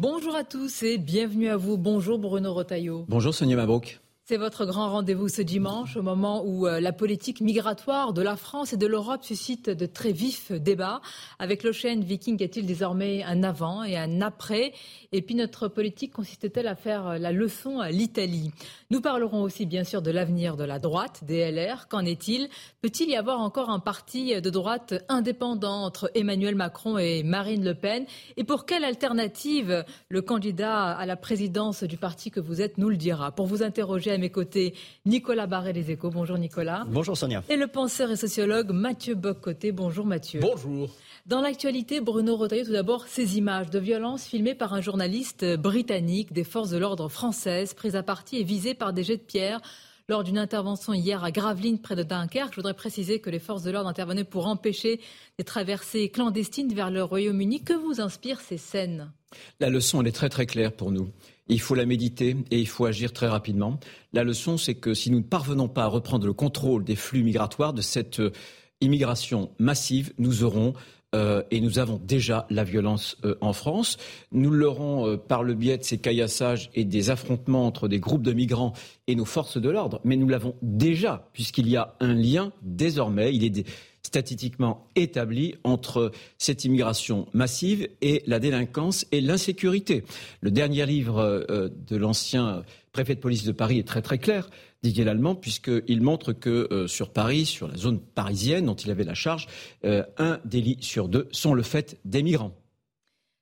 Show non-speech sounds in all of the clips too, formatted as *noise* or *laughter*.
Bonjour à tous et bienvenue à vous. Bonjour Bruno Rotaillot. Bonjour Sonia Mabrouk. C'est votre grand rendez-vous ce dimanche, au moment où euh, la politique migratoire de la France et de l'Europe suscite de très vifs débats. Avec l'Ocean Viking, est-il désormais un avant et un après? Et puis notre politique consiste-t-elle à faire euh, la leçon à l'Italie? Nous parlerons aussi bien sûr de l'avenir de la droite, des LR. Qu'en est-il? Peut-il y avoir encore un parti de droite indépendant entre Emmanuel Macron et Marine Le Pen? Et pour quelle alternative le candidat à la présidence du parti que vous êtes nous le dira? Pour vous interroger à mes côtés, Nicolas Barré des Échos. Bonjour Nicolas. Bonjour Sonia. Et le penseur et sociologue Mathieu Boccoté. Bonjour Mathieu. Bonjour. Dans l'actualité, Bruno Retailleau, tout d'abord, ces images de violence filmées par un journaliste britannique des forces de l'ordre françaises, prises à partie et visées par des jets de pierre lors d'une intervention hier à Gravelines, près de Dunkerque. Je voudrais préciser que les forces de l'ordre intervenaient pour empêcher des traversées clandestines vers le Royaume-Uni. Que vous inspirent ces scènes? La leçon, elle est très très claire pour nous. Il faut la méditer et il faut agir très rapidement. La leçon, c'est que si nous ne parvenons pas à reprendre le contrôle des flux migratoires, de cette euh, immigration massive, nous aurons euh, et nous avons déjà la violence euh, en France. Nous l'aurons par le biais de ces caillassages et des affrontements entre des groupes de migrants et nos forces de l'ordre, mais nous l'avons déjà, puisqu'il y a un lien désormais. Il est statistiquement établi entre cette immigration massive et la délinquance et l'insécurité. Le dernier livre euh, de l'ancien préfet de police de Paris est très très clair, Didier Lallemand, puisqu'il montre que euh, sur Paris, sur la zone parisienne dont il avait la charge, euh, un délit sur deux sont le fait des migrants.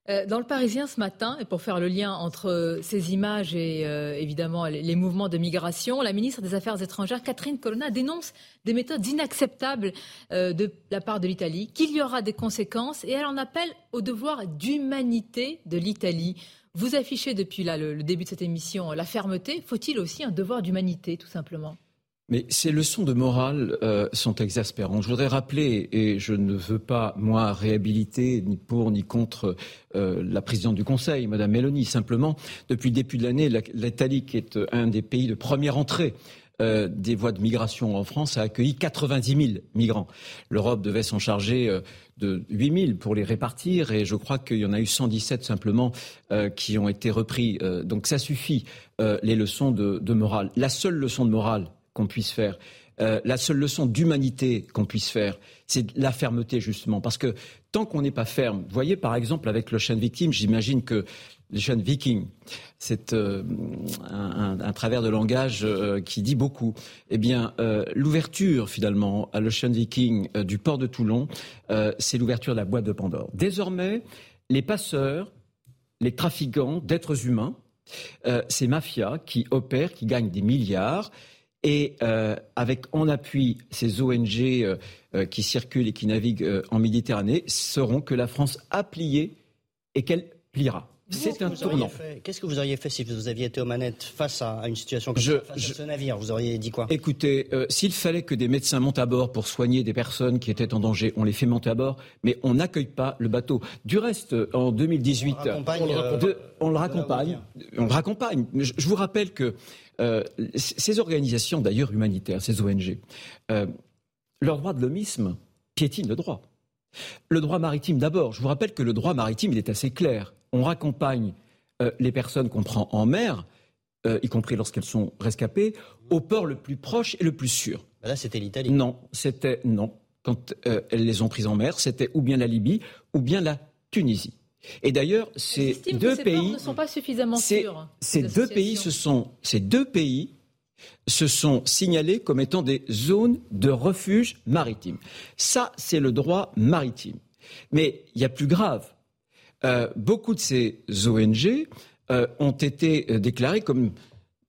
Euh, dans le Parisien ce matin, et pour faire le lien entre euh, ces images et euh, évidemment les, mouvements de migration, la ministre des Affaires étrangères, Catherine Colonna, dénonce des méthodes inacceptables de la part de l'Italie, qu'il y aura des conséquences, et elle en appelle au devoir d'humanité de l'Italie. Vous affichez depuis le début de cette émission la fermeté. Faut-il aussi un devoir d'humanité, tout simplement? Mais ces leçons de morale euh, sont exaspérantes. Je voudrais rappeler, et je ne veux pas, moi, réhabiliter ni pour ni contre euh, la présidente du Conseil, Madame Meloni, simplement, depuis le début de l'année, l'Italie, qui est euh, un des pays de première entrée des voies de migration en France, a accueilli 90 000 migrants. L'Europe devait s'en charger de 8 000 pour les répartir, et je crois qu'il y en a eu 117 simplement qui ont été repris. donc ça suffit, les leçons de, de morale. La seule leçon de morale qu'on puisse faire. Euh, la seule leçon d'humanité qu'on puisse faire, c'est la fermeté justement, parce que tant qu'on n'est pas ferme, vous voyez par exemple avec le chêne victime, j'imagine que chêne viking, c'est euh, un, travers de langage euh, qui dit beaucoup. Eh bien, l'ouverture finalement à l'Ocean Viking du port de Toulon, c'est l'ouverture de la boîte de Pandore. Désormais, les passeurs, les trafiquants d'êtres humains, ces mafias qui opèrent, qui gagnent des milliards, et euh, avec en appui ces ONG euh, euh, qui circulent et qui naviguent en Méditerranée, sauront que la France a plié et qu'elle pliera. C'est un tournant. Qu'est-ce que vous auriez fait si vous aviez été aux manettes face à une situation comme ça, face à ce navire Vous auriez dit quoi? Écoutez, s'il fallait que des médecins montent à bord pour soigner des personnes qui étaient en danger, on les fait monter à bord, mais on n'accueille pas le bateau. Du reste, en 2018, on, le raccompagne. On le raccompagne. je vous rappelle que euh, ces organisations, d'ailleurs humanitaires, ces ONG, euh, leur droit de l'homisme piétine le droit. Le droit maritime d'abord. Je vous rappelle que le droit maritime, il est assez clair. On raccompagne euh, les personnes qu'on prend en mer, y compris lorsqu'elles sont rescapées, au port le plus proche et le plus sûr. Bah là, c'était l'Italie. Non, c'était non. Quand elles les ont prises en mer, c'était ou bien la Libye ou bien la Tunisie. Et d'ailleurs, ces deux pays ne sont pas suffisamment sûrs. Ces deux pays, ce sont ces deux pays se sont signalés comme étant des zones de refuge maritime. Ça, c'est le droit maritime. Mais il y a plus grave. Euh, beaucoup de ces ONG euh, ont été euh, déclarées comme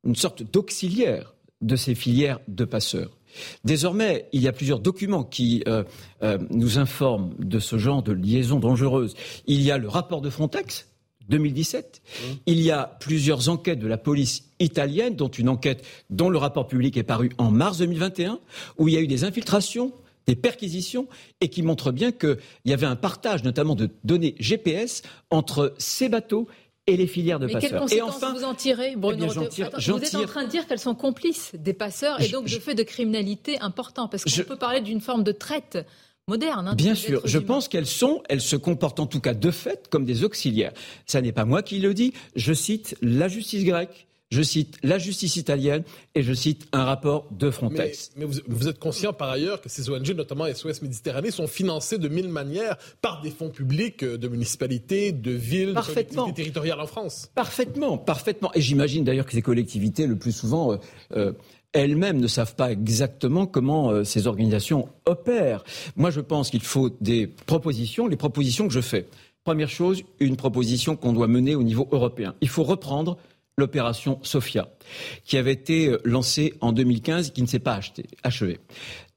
une sorte d'auxiliaire de ces filières de passeurs. Désormais, il y a plusieurs documents qui euh, euh, nous informent de ce genre de liaison dangereuse. Il y a le rapport de Frontex, 2017. Mmh. Il y a plusieurs enquêtes de la police italienne, dont une enquête dont le rapport public est paru en mars 2021, où il y a eu des infiltrations des perquisitions et qui montrent bien qu'il y avait un partage notamment de données GPS entre ces bateaux et les filières de Mais passeurs. Quelles conséquences et enfin, vous en tirez, Bruno eh tire, Vous êtes en train de dire qu'elles sont complices des passeurs et donc de fait de criminalité important, parce qu'on peut parler d'une forme de traite moderne. Hein, Bien sûr, je pense qu'elles sont, elles se comportent en tout cas de fait comme des auxiliaires. Ça n'est pas moi qui le dis, je cite la justice grecque, je cite la justice italienne et je cite un rapport de Frontex. Mais, vous, êtes conscient par ailleurs que ces ONG, notamment SOS Méditerranée, sont financées de mille manières par des fonds publics euh, de municipalités, de villes, de collectivités territoriales en France. Parfaitement, parfaitement. Et j'imagine d'ailleurs que ces collectivités, le plus souvent, euh, euh, elles-mêmes ne savent pas exactement comment ces organisations opèrent. Moi, je pense qu'il faut des propositions, les propositions que je fais. Première chose, une proposition qu'on doit mener au niveau européen. Il faut reprendre l'opération Sophia, qui avait été euh, lancée en 2015 et qui ne s'est pas achevée.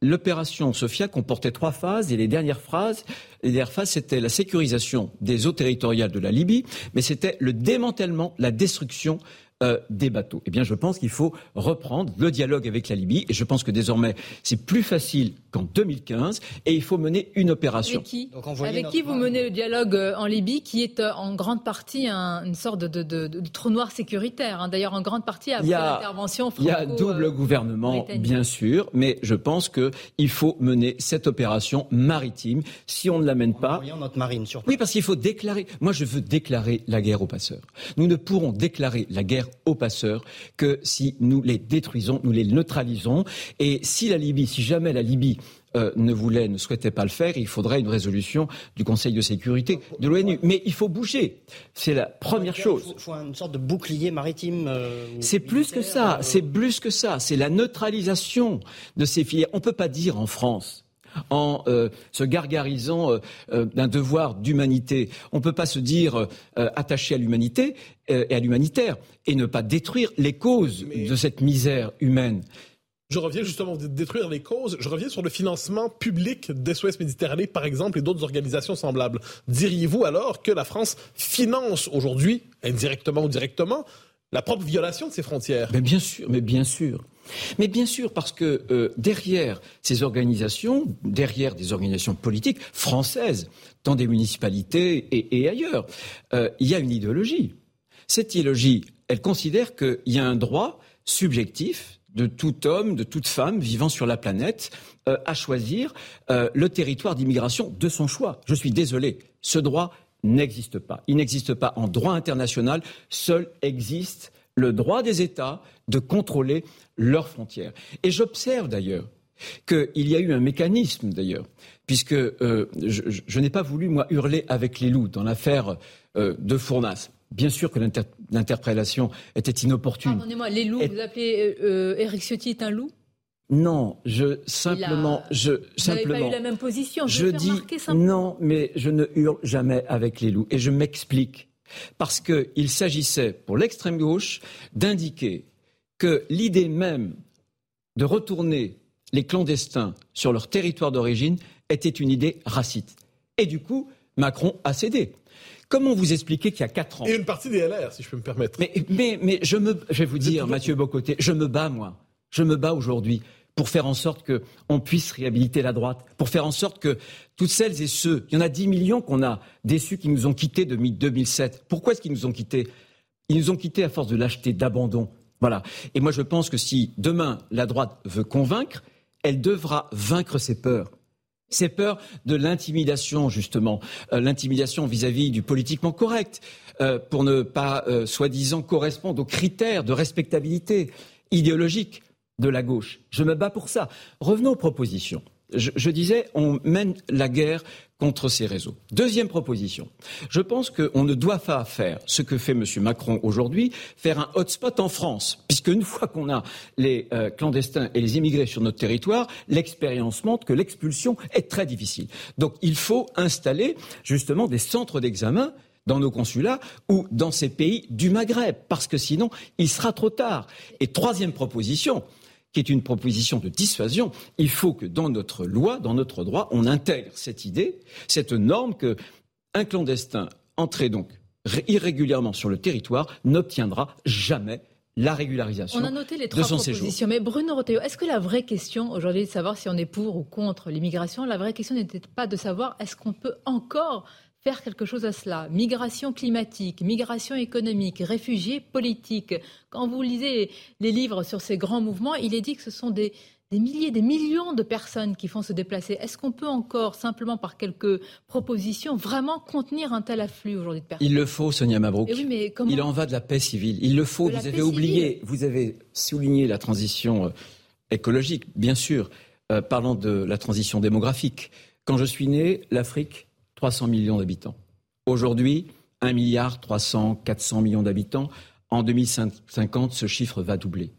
L'opération Sophia comportait trois phases et les dernières phases, les dernières phases, c'était la sécurisation des eaux territoriales de la Libye, mais c'était le démantèlement, la destruction euh, des bateaux. Eh bien, je pense qu'il faut reprendre le dialogue avec la Libye et je pense que désormais c'est plus facile qu'en 2015 et il faut mener une opération. Avec qui, avec qui vous menez le dialogue euh, en Libye qui est euh, en grande partie une sorte de, trou noir sécuritaire, hein. d'ailleurs en grande partie après l'intervention Il y a double gouvernement, bien sûr, mais je pense qu'il faut mener cette opération maritime. Si on ne l'amène pas... notre marine, Oui, parce qu'il faut déclarer... Moi, je veux déclarer la guerre aux passeurs. Nous ne pourrons déclarer la guerre aux passeurs que si nous les détruisons, nous les neutralisons. Et si la Libye, si jamais la Libye euh, ne voulait, ne souhaitait pas le faire, il faudrait une résolution du Conseil de sécurité de l'ONU. Mais il faut bouger. C'est la première chose. Il faut, une sorte de bouclier maritime. Euh, c'est plus que ça. Euh, c'est plus que ça. C'est la neutralisation de ces filières. On ne peut pas dire en France en euh, se gargarisant euh, euh, d'un devoir d'humanité. On ne peut pas se dire attaché à l'humanité et à l'humanitaire et ne pas détruire les causes de cette misère humaine. Je reviens justement de détruire les causes. Je reviens sur le financement public d'SOS Méditerranée, par exemple, et d'autres organisations semblables. Diriez-vous alors que la France finance aujourd'hui, indirectement ou directement, la propre violation de ses frontières Mais bien sûr, mais bien sûr. Mais bien sûr, parce que euh, derrière ces organisations, derrière des organisations politiques françaises, dans des municipalités et, ailleurs, euh, il y a une idéologie. Cette idéologie, elle considère qu'il y a un droit subjectif de tout homme, de toute femme vivant sur la planète euh, à choisir le territoire d'immigration de son choix. Je suis désolé, ce droit n'existe pas. Il n'existe pas en droit international, seul existe le droit des États de contrôler leurs frontières. Et j'observe d'ailleurs qu'il y a eu un mécanisme d'ailleurs, puisque euh, je, n'ai pas voulu, moi, hurler avec les loups dans l'affaire euh, de Fournas. Bien sûr que l'interpellation était inopportune. Pardonnez-moi, les loups, vous appelez euh, Eric Ciotti un loup? Non, je simplement, je simplement. Vous pas eu la même position. Je, je dis non, mais je ne hurle jamais avec les loups et je m'explique parce qu'il s'agissait pour l'extrême gauche d'indiquer que l'idée même de retourner les clandestins sur leur territoire d'origine était une idée raciste. Et du coup, Macron a cédé. Comment vous expliquer qu'il y a quatre ans Et une partie des LR, si je peux me permettre. Mais, mais, je, me, je vais vous dire, Mathieu Bocoté, je me bats, moi. Je me bats aujourd'hui pour faire en sorte qu'on puisse réhabiliter la droite, pour faire en sorte que toutes celles et ceux, il y en a 10 millions qu'on a déçus qui nous ont quittés depuis 2007. Pourquoi est-ce qu'ils nous ont quittés? Ils nous ont quittés à force de lâcheté, d'abandon. Voilà. Et moi, je pense que si demain la droite veut convaincre, elle devra vaincre ses peurs. Ses peurs de l'intimidation, justement, euh, l'intimidation vis-à-vis du politiquement correct, euh, pour ne pas, euh, soi-disant, correspondre aux critères de respectabilité idéologique de la gauche. Je me bats pour ça. Revenons aux propositions. Je, disais, on mène la guerre contre ces réseaux. Deuxième proposition. Je pense qu'on ne doit pas faire ce que fait M. Macron aujourd'hui, faire un hotspot en France, puisque une fois qu'on a les euh, clandestins et les immigrés sur notre territoire, l'expérience montre que l'expulsion est très difficile. Donc il faut installer justement des centres d'examen dans nos consulats ou dans ces pays du Maghreb, parce que sinon, il sera trop tard. Et troisième proposition, qui est une proposition de dissuasion. Il faut que dans notre loi, dans notre droit, on intègre cette idée, cette norme que un clandestin entré donc irrégulièrement sur le territoire n'obtiendra jamais la régularisation. On a noté les trois propositions, mais Bruno Roteo, est-ce que la vraie question aujourd'hui de savoir si on est pour ou contre l'immigration, la vraie question n'était pas de savoir est-ce qu'on peut encore faire quelque chose à cela. Migration climatique, migration économique, réfugiés politiques. Quand vous lisez les livres sur ces grands mouvements, il est dit que ce sont des, milliers, des millions de personnes qui font se déplacer. Est-ce qu'on peut encore, simplement par quelques propositions, vraiment contenir un tel afflux aujourd'hui de personnes? Il le faut, Sonia Mabrouk. Eh il en va de la paix civile. Il le faut. vous avez oublié, vous avez souligné la transition euh, écologique, bien sûr. Euh, parlant de la transition démographique. Quand je suis né, l'Afrique 300 millions d'habitants. Aujourd'hui, 1 milliard 300, 400 millions d'habitants. En 2050, ce chiffre va doubler.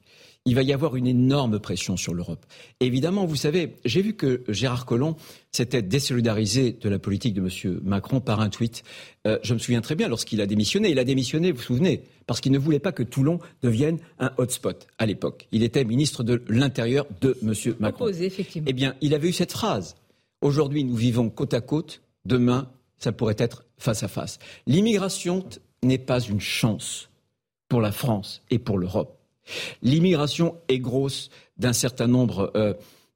Il va y avoir une énorme pression sur l'Europe. Évidemment, vous savez, j'ai vu que Gérard Collomb s'était désolidarisé de la politique de M. Macron par un tweet. Euh, je me souviens très bien lorsqu'il a démissionné. Il a démissionné, vous vous souvenez, parce qu'il ne voulait pas que Toulon devienne un hotspot à l'époque. Il était ministre de l'Intérieur de M. Macron. effectivement. Eh bien, il avait eu cette phrase. Aujourd'hui, nous vivons côte à côte Demain, ça pourrait être face à face. L'immigration n'est pas une chance pour la France et pour l'Europe. L'immigration est grosse d'un certain nombre euh,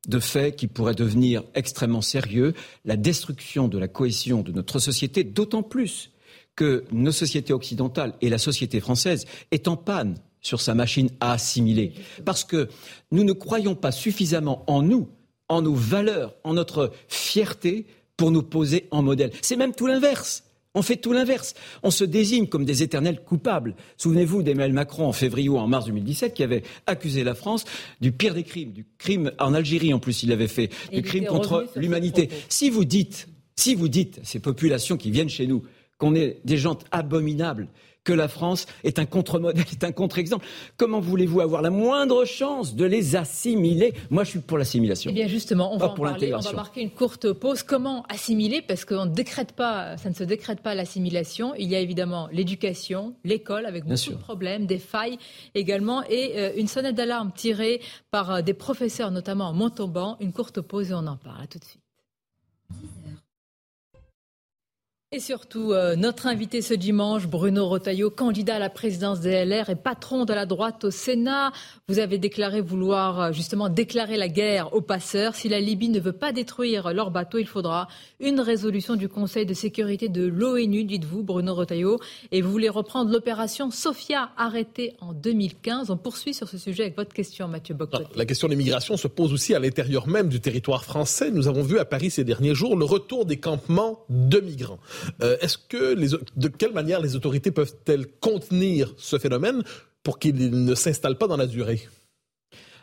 de faits qui pourraient devenir extrêmement sérieux. La destruction de la cohésion de notre société, d'autant plus que nos sociétés occidentales et la société française est en panne sur sa machine à assimiler. Parce que nous ne croyons pas suffisamment en nous, en nos valeurs, en notre fierté pour nous poser en modèle. C'est même tout l'inverse. On fait tout l'inverse. On se désigne comme des éternels coupables. Souvenez-vous d'Emmanuel Macron en février ou en mars 2017 qui avait accusé la France du pire des crimes, du crime en Algérie en plus il avait fait, du crime contre l'humanité. Si vous dites, si vous dites ces populations qui viennent chez nous qu'on est des gens abominables, que la France est un contre-modèle, *laughs* est un contre-exemple. Comment voulez-vous avoir la moindre chance de les assimiler? Moi, je suis pour l'assimilation. Eh bien, justement, on va en parler. On va marquer une courte pause. Comment assimiler? Parce qu'on décrète pas, ça ne se décrète pas l'assimilation. Il y a évidemment l'éducation, l'école, avec beaucoup de problèmes, des failles également, et euh, une sonnette d'alarme tirée par euh, des professeurs, notamment à Montauban. Une courte pause et on en parle. À tout de suite. Et surtout, euh, notre invité ce dimanche, Bruno Rotaillot, candidat à la présidence des LR et patron de la droite au Sénat. Vous avez déclaré vouloir euh, justement déclarer la guerre aux passeurs. Si la Libye ne veut pas détruire leur bateau, il faudra une résolution du Conseil de sécurité de l'ONU, dites-vous, Bruno Rotaillot. Et vous voulez reprendre l'opération Sophia, arrêtée en 2015. On poursuit sur ce sujet avec votre question, Mathieu Bock. La question de l'immigration se pose aussi à l'intérieur même du territoire français. Nous avons vu à Paris ces derniers jours le retour des campements de migrants. Euh, est-ce que les, de quelle manière les autorités peuvent-elles contenir ce phénomène pour qu'il ne s'installe pas dans la durée?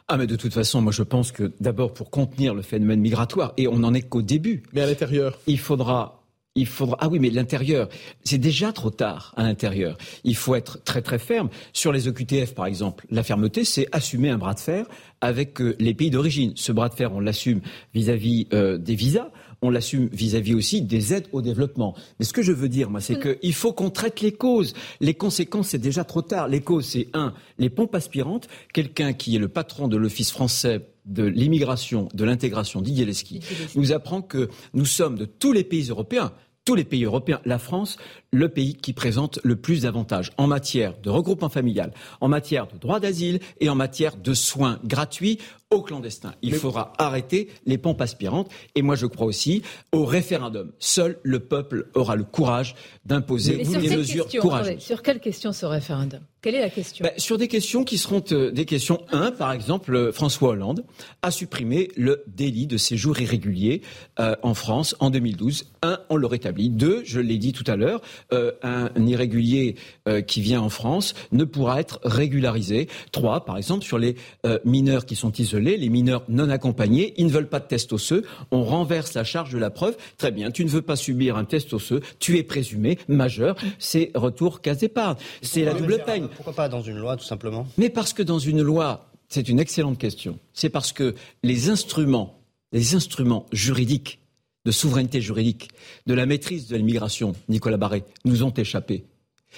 Ah mais de toute façon, moi je pense que d'abord pour contenir le phénomène migratoire, et on n'en est qu'au début. Mais à l'intérieur Il faudra il faudra. Ah oui, mais l'intérieur, c'est déjà trop tard à l'intérieur. Il faut être très très ferme. Sur les OQTF, par exemple, la fermeté, c'est assumer un bras de fer avec euh, les pays d'origine. Ce bras de fer, on l'assume vis-à-vis euh, des visas on l'assume vis-à-vis aussi des aides au développement. Mais ce que je veux dire, moi, c'est mm. qu'il faut qu'on traite les causes. Les conséquences, c'est déjà trop tard. Les causes, c'est un, les pompes aspirantes. Quelqu'un qui est le patron de l'Office français de l'immigration, de l'intégration, Didier Leski, nous apprend que nous sommes de tous les pays européens, tous les pays européens, la France, le pays qui présente le plus d'avantages en matière de regroupement familial, en matière de droit d'asile et en matière de soins gratuits aux clandestins. Il faudra arrêter les pompes aspirantes et moi je crois aussi au référendum. Seul le peuple aura le courage d'imposer des mesures courageuses. Sur quelle question ce référendum? Quelle est la question? Ben, Sur des questions qui seront euh, des questions. Un, par exemple, euh, François Hollande a supprimé le délit de séjour irrégulier euh, en France en 2012. Un, on le rétablit. Deux, je l'ai dit tout à l'heure, euh, un irrégulier euh, qui vient en France ne pourra être régularisé. Trois, par exemple, sur les euh, mineurs qui sont isolés, les mineurs non accompagnés, ils ne veulent pas de test osseux, on renverse la charge de la preuve. Très bien, tu ne veux pas subir un test osseux, tu es présumé majeur, c'est retour case d'épargne. C'est la double peine. Pourquoi pas dans une loi, tout simplement? Mais parce que dans une loi, c'est une excellente question. C'est parce que les instruments, les instruments juridiques de souveraineté juridique, de la maîtrise de l'immigration, Nicolas Barré, nous ont échappé.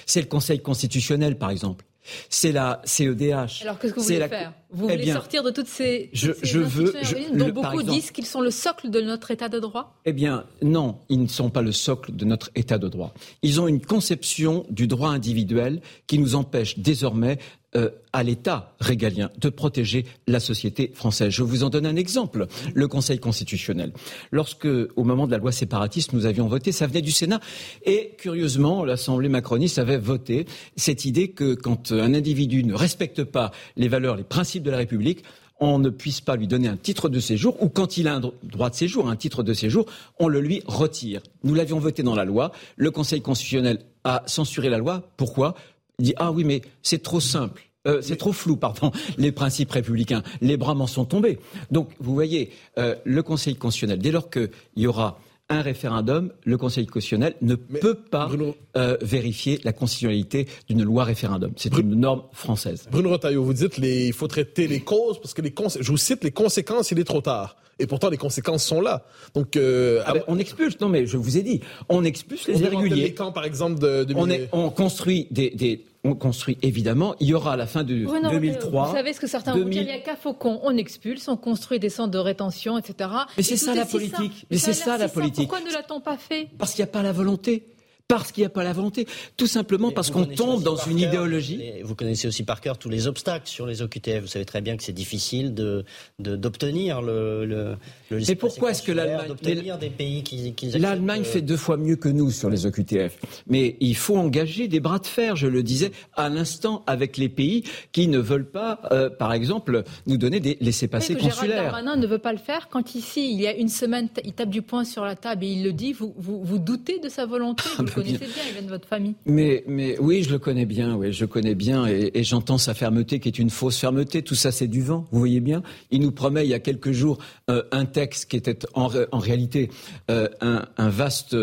C'est le Conseil constitutionnel, par exemple. c'est la CEDH. Alors qu'est-ce que vous voulez faire? Vous voulez sortir de toutes ces, je, je veux, dont beaucoup disent qu'ils sont le socle de notre État de droit? Eh bien, non, ils ne sont pas le socle de notre État de droit. Ils ont une conception du droit individuel qui nous empêche désormais euh, à l'État régalien de protéger la société française. Je vous en donne un exemple. Le Conseil constitutionnel. Lorsque, au moment de la loi séparatiste, nous avions voté, ça venait du Sénat. Et curieusement, l'Assemblée macroniste avait voté cette idée que quand un individu ne respecte pas les valeurs, les principes de la République, on ne puisse pas lui donner un titre de séjour ou quand il a un droit de séjour, un titre de séjour, on le lui retire. Nous l'avions voté dans la loi. Le Conseil constitutionnel a censuré la loi. Pourquoi? Il dit ah oui mais c'est trop simple. Euh, c'est trop flou, pardon, *laughs* les principes républicains. Les bras m'en sont tombés. Donc, vous voyez, euh, le Conseil constitutionnel, dès lors qu'il y aura un référendum, le Conseil constitutionnel ne peut pas euh, vérifier la constitutionnalité d'une loi référendum. C'est une norme française. Bruno Retailleau, vous dites qu'il faut traiter les causes parce que les je vous cite les conséquences, il est trop tard. Et pourtant, les conséquences sont là. Donc, euh, ah ben, on expulse. Non, mais je vous ai dit, on expulse les irréguliers. Les camps, par exemple, de, on, on, construit des, des on construit évidemment. Il y aura à la fin de 2003. Vous savez ce que certains 2000... vont dire Il y a qu'à Faucon, on expulse, on construit des centres de rétention, etc. Mais c'est ça la politique. Mais c'est ça la politique. Pourquoi ne l'a-t-on pas fait? Parce qu'il n'y a pas la volonté parce qu'il n'y a pas la volonté. Tout simplement parce qu'on tombe dans une idéologie. Vous connaissez aussi par cœur tous les obstacles sur les OQTF. Vous savez très bien que c'est difficile de, d'obtenir le, le, le Mais pourquoi est-ce que l'Allemagne. des pays qui, qui L'Allemagne euh, fait deux fois mieux que nous sur les OQTF. Mais il faut engager des bras de fer, je le disais à l'instant, avec les pays qui ne veulent pas, euh, par exemple, nous donner des laissés-passer consulaires. Gérald Darmanin ne veut pas le faire. Quand ici, il y a une semaine, il tape du poing sur la table et il le dit, vous, vous, vous doutez de sa volonté ah, connaissez bien, il vient de votre famille. Mais, mais oui, je le connais bien, oui, je connais bien, et, j'entends sa fermeté qui est une fausse fermeté. Tout ça, c'est du vent, vous voyez bien. Il nous promet il y a quelques jours euh, un texte qui était en, en réalité euh, un, un vaste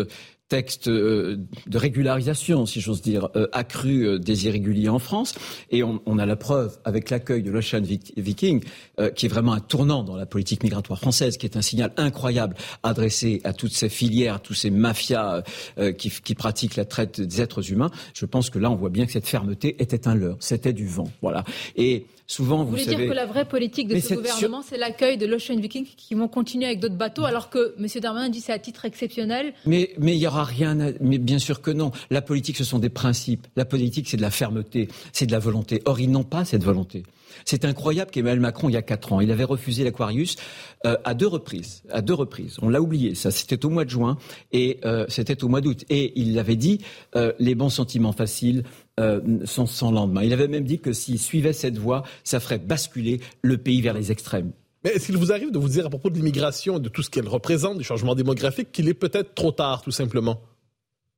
texte euh, de régularisation, si j'ose dire, euh, accru euh, des irréguliers en France. Et on, a la preuve avec l'accueil de l'Ocean Viking, qui est vraiment un tournant dans la politique migratoire française, qui est un signal incroyable adressé à toutes ces filières, à tous ces mafias qui, qui, pratiquent la traite des êtres humains. Je pense que là, on voit bien que cette fermeté était un leurre, c'était du vent. Voilà. Souvent, vous, voulez dire que la vraie politique de ce gouvernement, c'est l'accueil de l'Ocean Viking qui vont continuer avec d'autres bateaux, alors que M. Darmanin dit c'est à titre exceptionnel. Mais mais il y aura rien. Mais bien sûr que non. La politique, ce sont des principes. La politique, c'est de la fermeté, c'est de la volonté. Or, ils n'ont pas cette volonté. C'est incroyable qu'Emmanuel Macron, il y a quatre ans, il avait refusé l'Aquarius euh, à deux reprises. À deux reprises. On l'a oublié. Ça, c'était au mois de juin et euh, c'était au mois d'août. Et il avait dit euh, les bons sentiments faciles, sont sans lendemain. Il avait même dit que s'il suivait cette voie, ça ferait basculer le pays vers les extrêmes. Mais est-ce qu'il vous arrive de vous dire à propos de l'immigration et de tout ce qu'elle représente, du changement démographique, qu'il est peut-être trop tard, tout simplement?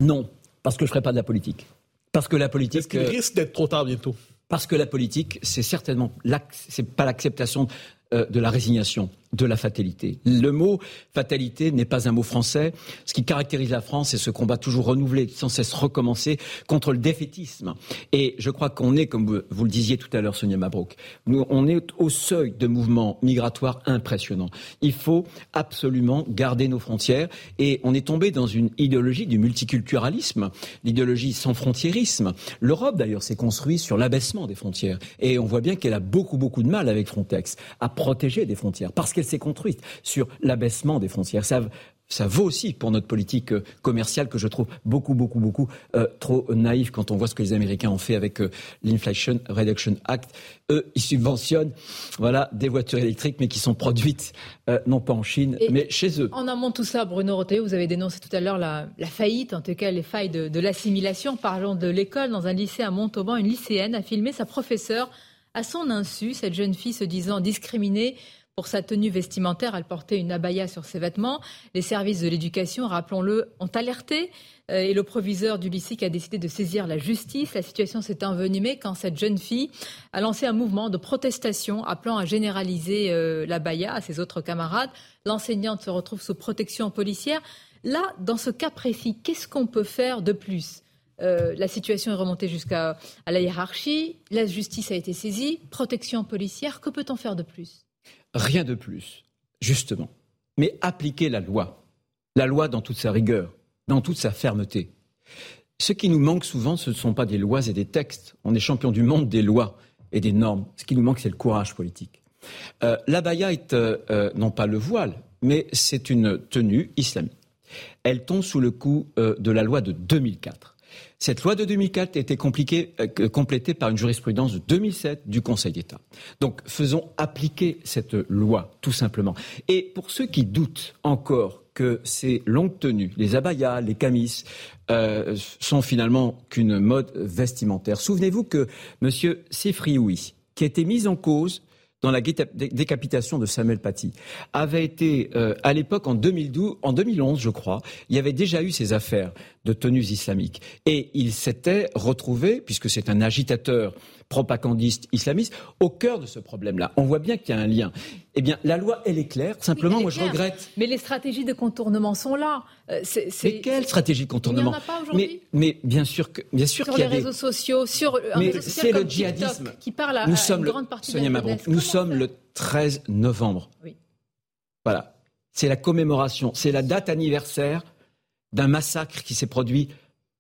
Non, parce que je ne ferai pas de la politique. Parce que la politique. Est-ce qu'il risque d'être trop tard bientôt? parce que la politique, c'est certainement, c'est pas l'acceptation euh, de la résignation, de la fatalité. Le mot fatalité n'est pas un mot français. Ce qui caractérise la France, c'est ce combat toujours renouvelé, sans cesse recommencer contre le défaitisme. Et je crois qu'on est, comme vous, le disiez tout à l'heure, Sonia Mabrouk, nous, on est au seuil de mouvements migratoires impressionnants. Il faut absolument garder nos frontières et on est tombé dans une idéologie du multiculturalisme, l'idéologie sans frontiérisme. L'Europe, d'ailleurs, s'est construite sur l'abaissement des frontières et on voit bien qu'elle a beaucoup, beaucoup de mal avec Frontex à protéger des frontières parce s'est construite sur l'abaissement des frontières. Ça, ça vaut aussi pour notre politique euh, commerciale que je trouve beaucoup, beaucoup, beaucoup euh, trop naïve quand on voit ce que les Américains ont fait avec euh, l'Inflation Reduction Act. Eux, ils subventionnent voilà, des voitures électriques, mais qui sont produites non pas en Chine, mais chez eux. En amont de tout ça, Bruno Roté, vous avez dénoncé tout à l'heure la, faillite, en tout cas les failles de, de l'assimilation. Parlons de l'école. Dans un lycée à Montauban, une lycéenne a filmé sa professeure à son insu, cette jeune fille se disant discriminée pour sa tenue vestimentaire, elle portait une abaya sur ses vêtements. Les services de l'éducation, rappelons-le, ont alerté euh, et le proviseur du lycée qui a décidé de saisir la justice. La situation s'est envenimée quand cette jeune fille a lancé un mouvement de protestation appelant à généraliser euh, l'abaya à ses autres camarades. L'enseignante se retrouve sous protection policière. Là, dans ce cas précis, qu'est-ce qu'on peut faire de plus? Euh, la situation est remontée jusqu'à la hiérarchie, la justice a été saisie, protection policière, que peut-on faire de plus? Rien de plus, justement. Mais appliquer la loi. La loi dans toute sa rigueur, dans toute sa fermeté. Ce qui nous manque souvent, ce ne sont pas des lois et des textes. On est champion du monde des lois et des normes. Ce qui nous manque, c'est le courage politique. Euh, L'abaya est euh, euh, non pas le voile, mais c'est une tenue islamique. Elle tombe sous le coup euh, de la loi de 2004. Cette loi de 2004 a été complétée par une jurisprudence de 2007 du Conseil d'État. Donc faisons appliquer cette loi, tout simplement. Et pour ceux qui doutent encore que ces longues tenues, les abayas, les camis, euh, sont finalement qu'une mode vestimentaire. Souvenez-vous que M. Sifrioui, qui a été mis en cause dans la décapitation de Samuel Paty, avait été, euh, à l'époque, en 2012, en 2011, je crois, il y avait déjà eu ces affaires de tenues islamiques. Et il s'était retrouvé, puisque c'est un agitateur propagandiste islamiste, au cœur de ce problème-là. On voit bien qu'il y a un lien. Eh bien, la loi, elle est claire. Simplement, moi, je regrette. Mais les stratégies de contournement sont là. Euh, c'est, Mais quelle stratégie de contournement Il n'y en a pas aujourd'hui. Mais, bien sûr que, bien sûr sur qu'il y a les réseaux sociaux, sur un mais réseau social le djihadisme qui parle à, nous à sommes une le... grande partie Sonia de la Mabrouk, jeunesse. nous sommes le 13 novembre. Oui. Voilà. C'est la commémoration, c'est la date anniversaire d'un massacre qui s'est produit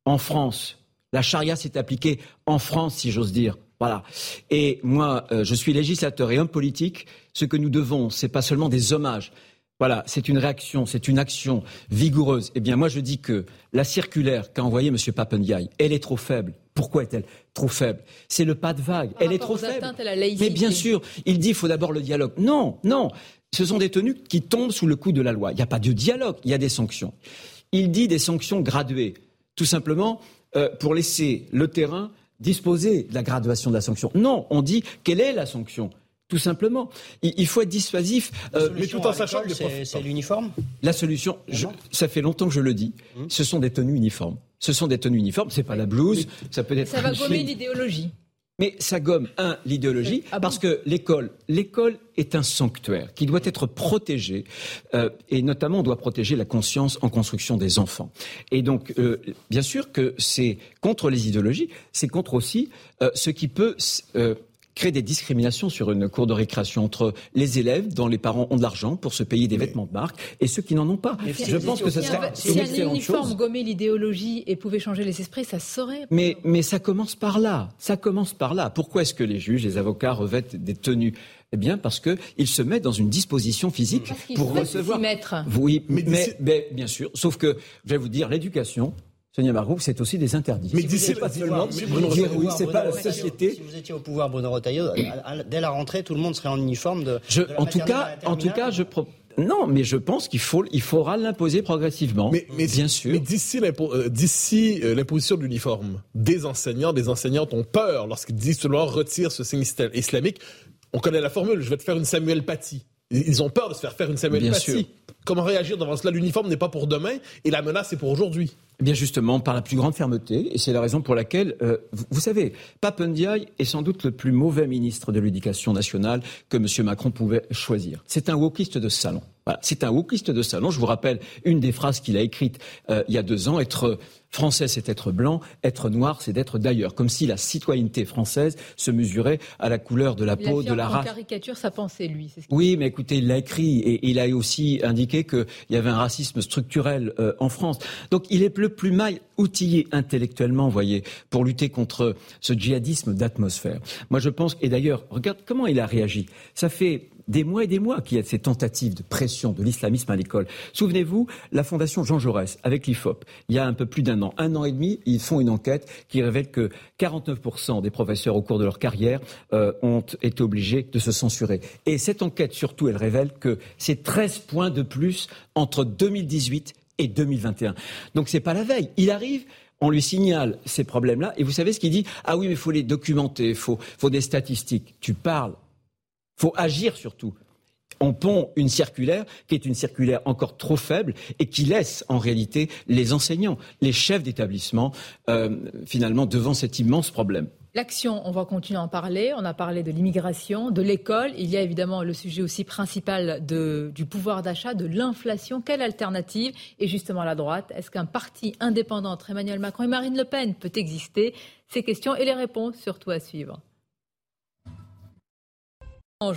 en France. La charia s'est appliquée en France, si j'ose dire. Voilà. Et moi, euh, je suis législateur et homme politique. Ce que nous devons, c'est pas seulement des hommages. Voilà, c'est une réaction, c'est une action vigoureuse. Eh bien, moi, je dis que la circulaire qu'a envoyée M. Papendiaï, elle est trop faible. Pourquoi est-elle trop faible? C'est le pas de vague. Par elle est trop faible. Mais bien sûr, il dit qu'il faut d'abord le dialogue. Non, non. Ce sont des tenues qui tombent sous le coup de la loi. Il n'y a pas de dialogue, il y a des sanctions. Il dit des sanctions graduées, tout simplement euh, pour laisser le terrain disposer de la graduation de la sanction. Non, on dit quelle est la sanction tout simplement. Il, faut être dissuasif. Euh, mais tout en sachant que c'est c'est l'uniforme. la solution, je- ça fait longtemps que je le dis, Hum. ce sont des tenues uniformes. Ce sont des tenues uniformes, c'est pas la blouse, ça peut être Ça va gommer l'idéologie. Mais ça gomme, un, l'idéologie, Ah bon parce que l'école, l'école est un sanctuaire qui doit être protégé, euh, et notamment on doit protéger la conscience en construction des enfants. Et donc, euh, bien sûr que c'est contre les idéologies, c'est contre aussi euh, ce qui peut créer des discriminations sur une cour de récréation entre les élèves dont les parents ont de l'argent pour se payer des vêtements de marque et ceux qui n'en ont pas. Je pense que ce Si serait un, si une un excellente uniforme chose. gommait l'idéologie et pouvait changer les esprits, ça se saurait. Mais, mais ça commence par là. Ça commence par là. Pourquoi est-ce que les juges, les avocats revêtent des tenues? Eh bien, parce qu'ils se mettent dans une disposition physique pour recevoir. s'y mettre. Oui, Mais mais bien sûr. Sauf que, je vais vous dire, l'éducation, Sonia Margou, c'est aussi des interdits. Mais Si n'êtes pas seulement dire Bruno oui, c'est pas la société. Si vous étiez au pouvoir, Bruno Retailleau, dès la rentrée, tout le monde serait en uniforme de. Je, de la en tout cas, en tout cas, je pro- non, mais je pense qu'il faut, il faudra l'imposer progressivement. Mais, mais- bien sûr. Mais d'ici euh, euh, l'imposition de l'uniforme, des enseignants, des enseignantes ont peur lorsqu'ils disent leur retire ce signe isla- islamique. On connaît la formule. Je vais te faire une Samuel Paty. Ils ont peur de se faire faire une Samuel Bien Paty. sûr. Comment réagir devant cela? L'uniforme n'est pas pour demain et la menace est pour aujourd'hui. Eh Bien justement, par la plus grande fermeté, et c'est la raison pour laquelle, euh, vous, vous savez, Papendiaï est sans doute le plus mauvais ministre de l'Éducation nationale que M. Macron pouvait choisir. C'est un wokiste de salon. Voilà, c'est un wokiste de salon. Je vous rappelle une des phrases qu'il a écrites euh, il y a deux ans être français, c'est être blanc, être noir, c'est d'être d'ailleurs. Comme si la citoyenneté française se mesurait à la couleur de la Il peau, de la race. caricature sa pensée, lui. ce Oui, mais écoutez, il l'a écrit et il a aussi indiqué qu'il y avait un racisme structurel euh, en France. Donc il est le plus mal outillé intellectuellement, voyez, pour lutter contre ce djihadisme d'atmosphère. Moi je pense, et d'ailleurs, regarde comment il a réagi. Ça fait des mois et des mois qu'il y a ces tentatives de pression de l'islamisme à l'école. Souvenez-vous, la fondation Jean Jaurès, avec l'IFOP, il y a un peu plus d'un an, un an et demi, ils font une enquête qui révèle que 49% des professeurs au cours de leur carrière euh, ont été obligés de se censurer. Et cette enquête, surtout, elle révèle que c'est 13 points de plus entre 2018 et 2021. Donc c'est pas la veille. Il arrive, on lui signale ces problèmes-là, et vous savez ce qu'il dit Ah oui, mais il faut les documenter, il faut, des statistiques. Tu parles. faut agir surtout. On pond une circulaire qui est une circulaire encore trop faible et qui laisse en réalité les enseignants, les chefs d'établissement, euh, finalement, devant cet immense problème. L'action, on va continuer à en parler. On a parlé de l'immigration, de l'école. Il y a évidemment le sujet aussi principal du pouvoir d'achat, de l'inflation. Quelle alternative? Et justement la droite, est-ce qu'un parti indépendant entre Emmanuel Macron et Marine Le Pen peut exister? Ces questions et les réponses surtout à suivre.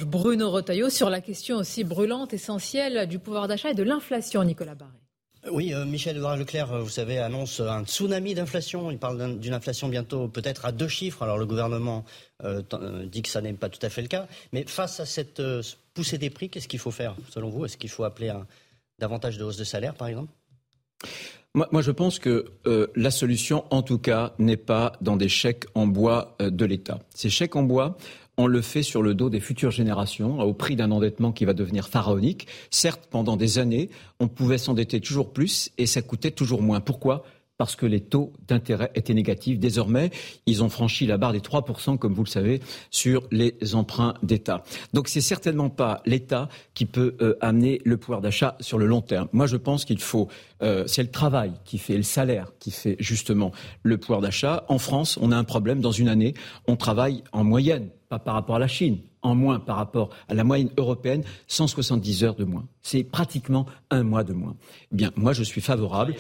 Bruno Retailleau sur la question aussi brûlante, essentielle du pouvoir d'achat et de l'inflation, Nicolas Barré. Oui, euh, Michel Edouard Leclerc, euh, vous savez, annonce un tsunami d'inflation. Il parle d'une inflation bientôt peut-être à deux chiffres. Alors le gouvernement euh, dit que ça n'est pas tout à fait le cas. Mais face à cette poussée des prix, qu'est-ce qu'il faut faire selon vous? Est-ce qu'il faut appeler davantage de hausse de salaire, par exemple? Moi, je pense que la solution, en tout cas, n'est pas dans des chèques en bois de l'État. Ces chèques en bois, on le fait sur le dos des futures générations, au prix d'un endettement qui va devenir pharaonique. Certes, pendant des années, on pouvait s'endetter toujours plus et ça coûtait toujours moins. Pourquoi? Parce que les taux d'intérêt étaient négatifs. Désormais, ils ont franchi la barre des 3%, comme vous le savez, sur les emprunts d'État. Donc, c'est certainement pas l'État qui peut euh, amener le pouvoir d'achat sur le long terme. Moi, je pense qu'il faut, euh, c'est le travail qui fait, le salaire qui fait justement le pouvoir d'achat. En France, on a un problème. Dans une année, on travaille en moyenne pas par rapport à la Chine, en moins par rapport à la moyenne européenne, 170 heures de moins. C'est pratiquement un mois de moins. Eh bien, moi, je suis favorable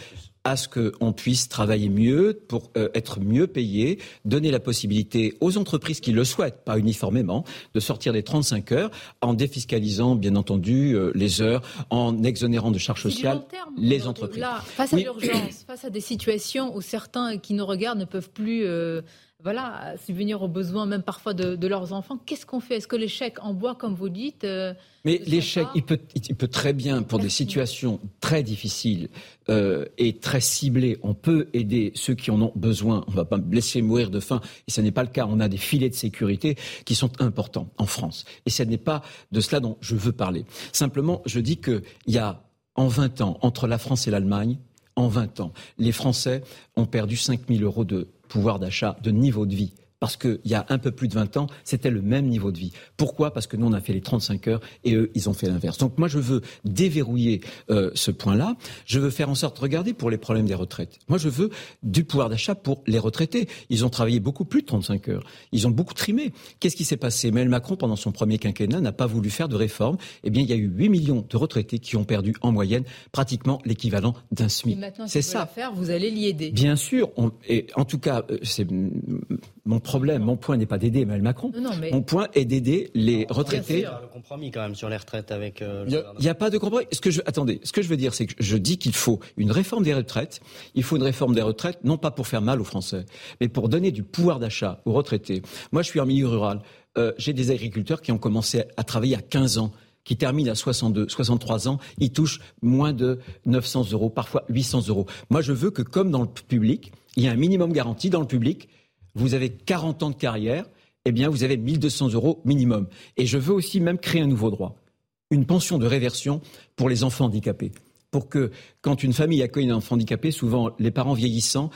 à ce qu'on puisse travailler mieux pour euh, être mieux payé, donner la possibilité aux entreprises qui le souhaitent, pas uniformément, de sortir des 35 heures en défiscalisant, bien entendu, euh, les heures, en exonérant de charges sociales les entreprises. face à l'urgence, face à des situations où certains qui nous regardent ne peuvent plus euh, voilà, subvenir aux besoins même parfois de, leurs enfants. Qu'est-ce qu'on fait? Est-ce que l'échec en bois, comme vous dites euh, Mais l'échec, il peut, il peut très bien, pour des situations très difficiles euh, et très ciblées, on peut aider ceux qui en ont besoin. On ne va pas laisser mourir de faim. Et ce n'est pas le cas. On a des filets de sécurité qui sont importants en France. Et ce n'est pas de cela dont je veux parler. Simplement, je dis qu'il y a en 20 ans, entre la France et l'Allemagne, en 20 ans, les Français ont perdu 5 000 euros de pouvoir d'achat, de niveau de vie parce qu'il y a un peu plus de 20 ans, c'était le même niveau de vie. Pourquoi? Parce que nous, on a fait les 35 heures et eux, ils ont fait l'inverse. Donc moi, je veux déverrouiller euh, ce point-là. Je veux faire en sorte, regardez, pour les problèmes des retraites. Moi, je veux du pouvoir d'achat pour les retraités. Ils ont travaillé beaucoup plus de 35 heures. Ils ont beaucoup trimé. Qu'est-ce qui s'est passé? Emmanuel Macron, pendant son premier quinquennat, n'a pas voulu faire de réforme. Eh bien, il y a eu 8 millions de retraités qui ont perdu en moyenne pratiquement l'équivalent d'un SMIC. C'est ça. Faire, vous allez l'y aider. Bien sûr. et en tout cas, euh, c'est mon problème, mon point n'est pas d'aider Emmanuel Macron. Mon point est d'aider les retraités. Il y a le compromis quand même sur les retraites avec. Euh, il n'y a, pas de compromis. Ce que je, attendez, ce que je veux dire, c'est que je dis qu'il faut une réforme des retraites. Il faut une réforme des retraites, non pas pour faire mal aux Français, mais pour donner du pouvoir d'achat aux retraités. Moi, je suis en milieu rural. Euh, j'ai des agriculteurs qui ont commencé à travailler à 15 ans qui terminent à 62, 63 ans, ils touchent moins de 900 euros, parfois 800 euros. Moi, je veux que, comme dans le public, il y a un minimum garanti dans le public vous avez 40 ans de carrière, eh bien, vous avez 1200 euros minimum. Et je veux aussi même créer un nouveau droit, une pension de réversion pour les enfants handicapés. Pour que, quand une famille accueille un enfant handicapé, souvent les parents vieillissant,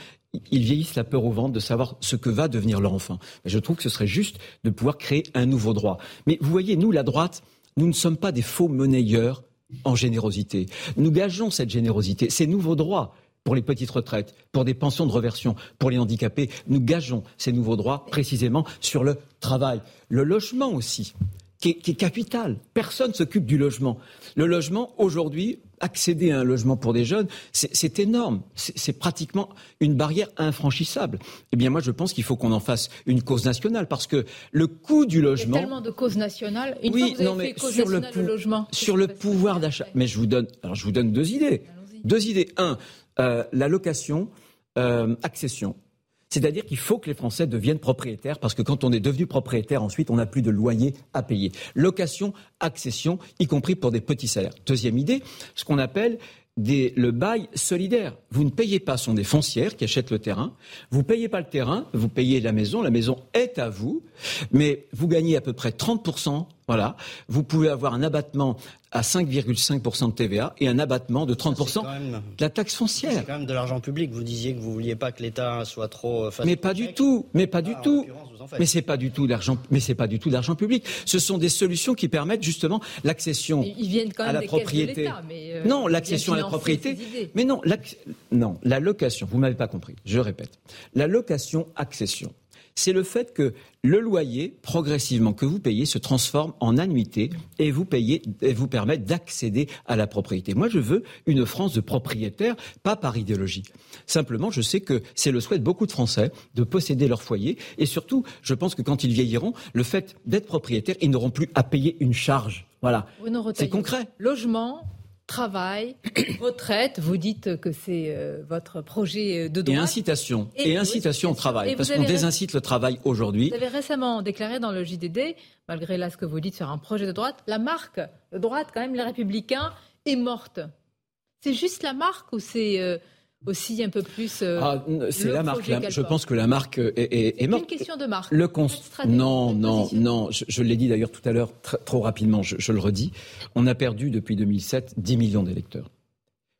ils vieillissent la peur au ventre de savoir ce que va devenir leur enfant. Je trouve que ce serait juste de pouvoir créer un nouveau droit. Mais vous voyez, nous, la droite, nous ne sommes pas des faux monnayeurs en générosité. Nous gageons cette générosité. Ces nouveaux droits pour les petites retraites, pour des pensions de reversion, pour les handicapés. Nous gageons ces nouveaux droits précisément sur le travail. Le logement aussi, qui est, capital. Personne ne s'occupe du logement. Le logement, aujourd'hui, accéder à un logement pour des jeunes, c'est énorme. C'est pratiquement une barrière infranchissable. Eh bien, moi, je pense qu'il faut qu'on en fasse une cause nationale parce que le coût du logement. Il y a tellement de causes nationales. Une oui, non, mais sur le, logement, sur le pouvoir d'achat. Mais je vous donne, alors je vous donne deux idées. Deux idées. Un, euh, la location euh, accession. C'est-à-dire qu'il faut que les Français deviennent propriétaires parce que quand on est devenu propriétaire, ensuite, on n'a plus de loyer à payer. Location, accession, y compris pour des petits salaires. Deuxième idée, ce qu'on appelle le bail solidaire. Vous ne payez pas, ce sont des foncières qui achètent le terrain. Vous ne payez pas le terrain, vous payez la maison. La maison est à vous, mais vous gagnez à peu près 30% voilà. Vous pouvez avoir un abattement à 5,5% de TVA et un abattement de 30% de la taxe foncière. C'est quand même de l'argent public. Vous disiez que vous vouliez pas que l'État soit trop. Euh, mais pas du tout. Mais pas du Mais c'est pas du tout d'argent. Mais c'est pas du tout d'argent public. Ce sont des solutions qui permettent justement l'accession à la propriété. Euh, non, l'accession à la propriété. Mais non, non, la location. Vous m'avez pas compris. Je répète. La location accession c'est le fait que le loyer, progressivement que vous payez, se transforme en annuité et vous payez et vous permet d'accéder à la propriété. Moi, je veux une France de propriétaires, pas par idéologie. Simplement, je sais que c'est le souhait de beaucoup de Français de posséder leur foyer et surtout, je pense que quand ils vieilliront, le fait d'être propriétaires, ils n'auront plus à payer une charge. Voilà. C'est concret. Logement, travail, *coughs* retraite. Vous dites que c'est euh, votre projet de droite. Et incitation. Et, incitation au travail. parce qu'on désincite le travail aujourd'hui. Vous avez récemment déclaré dans le JDD, malgré là ce que vous dites sur un projet de droite, la marque de droite, quand même, les Républicains, est morte. C'est juste la marque ou c'est euh, aussi un peu plus. Euh, ah, c'est la marque. je pense que la marque est, est, est morte. C'est une question de marque. Le non, non, non. Je, l'ai dit d'ailleurs tout à l'heure, trop rapidement. Je, je, le redis. On a perdu depuis 2007 10 millions d'électeurs.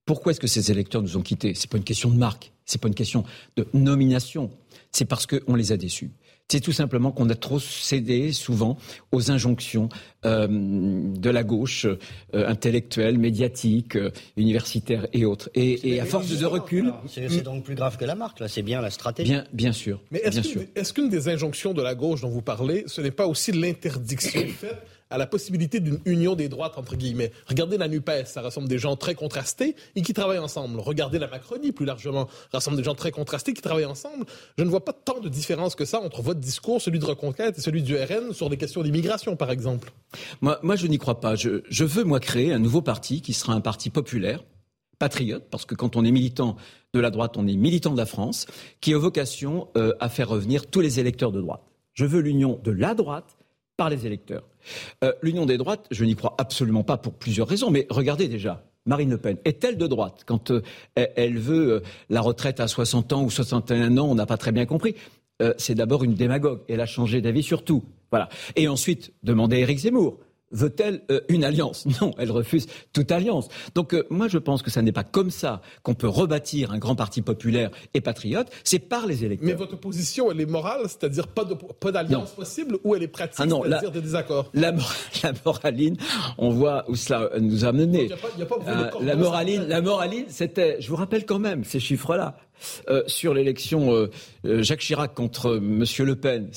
Pourquoi est-ce que ces électeurs nous ont quittés? C'est pas une question de marque. C'est pas une question de nomination. C'est parce qu'on les a déçus. C'est tout simplement qu'on a trop cédé souvent aux injonctions euh, de la gauche euh, intellectuelle, médiatique, euh, universitaire et autres. Et, à force de recul, c'est donc plus grave que la marque. Là, c'est bien la stratégie. Bien, bien sûr. Mais est-ce qu'une des injonctions de la gauche dont vous parlez, ce n'est pas aussi l'interdiction *clears throat* faite à la possibilité d'une union des droites, entre guillemets. Regardez la NUPES, ça rassemble des gens très contrastés et qui travaillent ensemble. Regardez la Macronie, plus largement, rassemble des gens très contrastés qui travaillent ensemble. Je ne vois pas tant de différence que ça entre votre discours, celui de Reconquête et celui du RN sur des questions d'immigration, par exemple. Moi, je n'y crois pas. Je, je veux, moi, créer un nouveau parti qui sera un parti populaire, patriote, parce que quand on est militant de la droite, on est militant de la France, qui a vocation euh, à faire revenir tous les électeurs de droite. Je veux l'union de la droite par les électeurs. Euh, l'union des droites, je n'y crois absolument pas pour plusieurs raisons, mais regardez déjà. Marine Le Pen est-elle de droite quand euh, elle veut euh, la retraite à 60 ans ou 61 ans On n'a pas très bien compris. c'est d'abord une démagogue. Elle a changé d'avis sur tout. Voilà. Et ensuite, demandez à Éric Zemmour veut-elle euh, une alliance? Non, elle refuse toute alliance. Donc euh, moi je pense que ce n'est pas comme ça qu'on peut rebâtir un grand parti populaire et patriote, c'est par les électeurs. Mais votre position, elle est morale, c'est-à-dire pas, de, pas d'alliance possible, ou elle est pratique, ah c'est-à-dire des désaccords? la, *laughs* la, moraline, on voit où cela nous a mené. Euh, la moraline, la moraline, c'était, je vous rappelle quand même ces chiffres-là. sur l'élection Jacques Chirac contre M. Le Pen,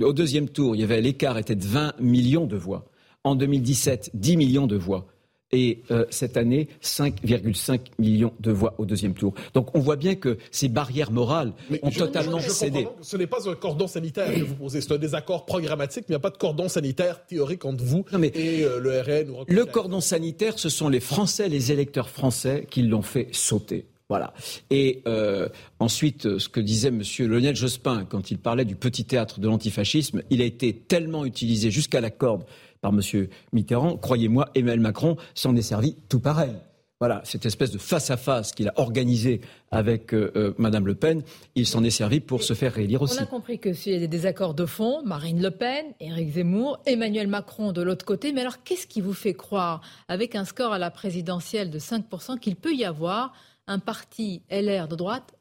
au deuxième tour, il y avait l'écart était de 20 millions de voix. En 2017, 10 millions de voix. Et euh, cette année, 5,5 millions de voix au deuxième tour. Donc on voit bien que ces barrières morales ont totalement cédé. Ce n'est pas un cordon sanitaire que vous posez, c'est un désaccord programmatique, mais il n'y a pas de cordon sanitaire théorique entre vous et euh, le RN. Ou le cordon sanitaire, ce sont les Français, les électeurs français qui l'ont fait sauter. Voilà. Et euh, ensuite, ce que disait M. Lionel Jospin quand il parlait du petit théâtre de l'antifascisme, il a été tellement utilisé jusqu'à la corde par M. Mitterrand, croyez-moi, Emmanuel Macron s'en est servi tout pareil. Voilà, cette espèce de face-à-face qu'il a organisé avec euh, euh, Mme Le Pen, il s'en est servi pour se faire réélire aussi. On a compris que s'il y a des désaccords de fond, Marine Le Pen, Éric Zemmour, Emmanuel Macron de l'autre côté. Mais alors, qu'est-ce qui vous fait croire, avec un score à la présidentielle de 5%, qu'il peut y avoir un parti LR de droite,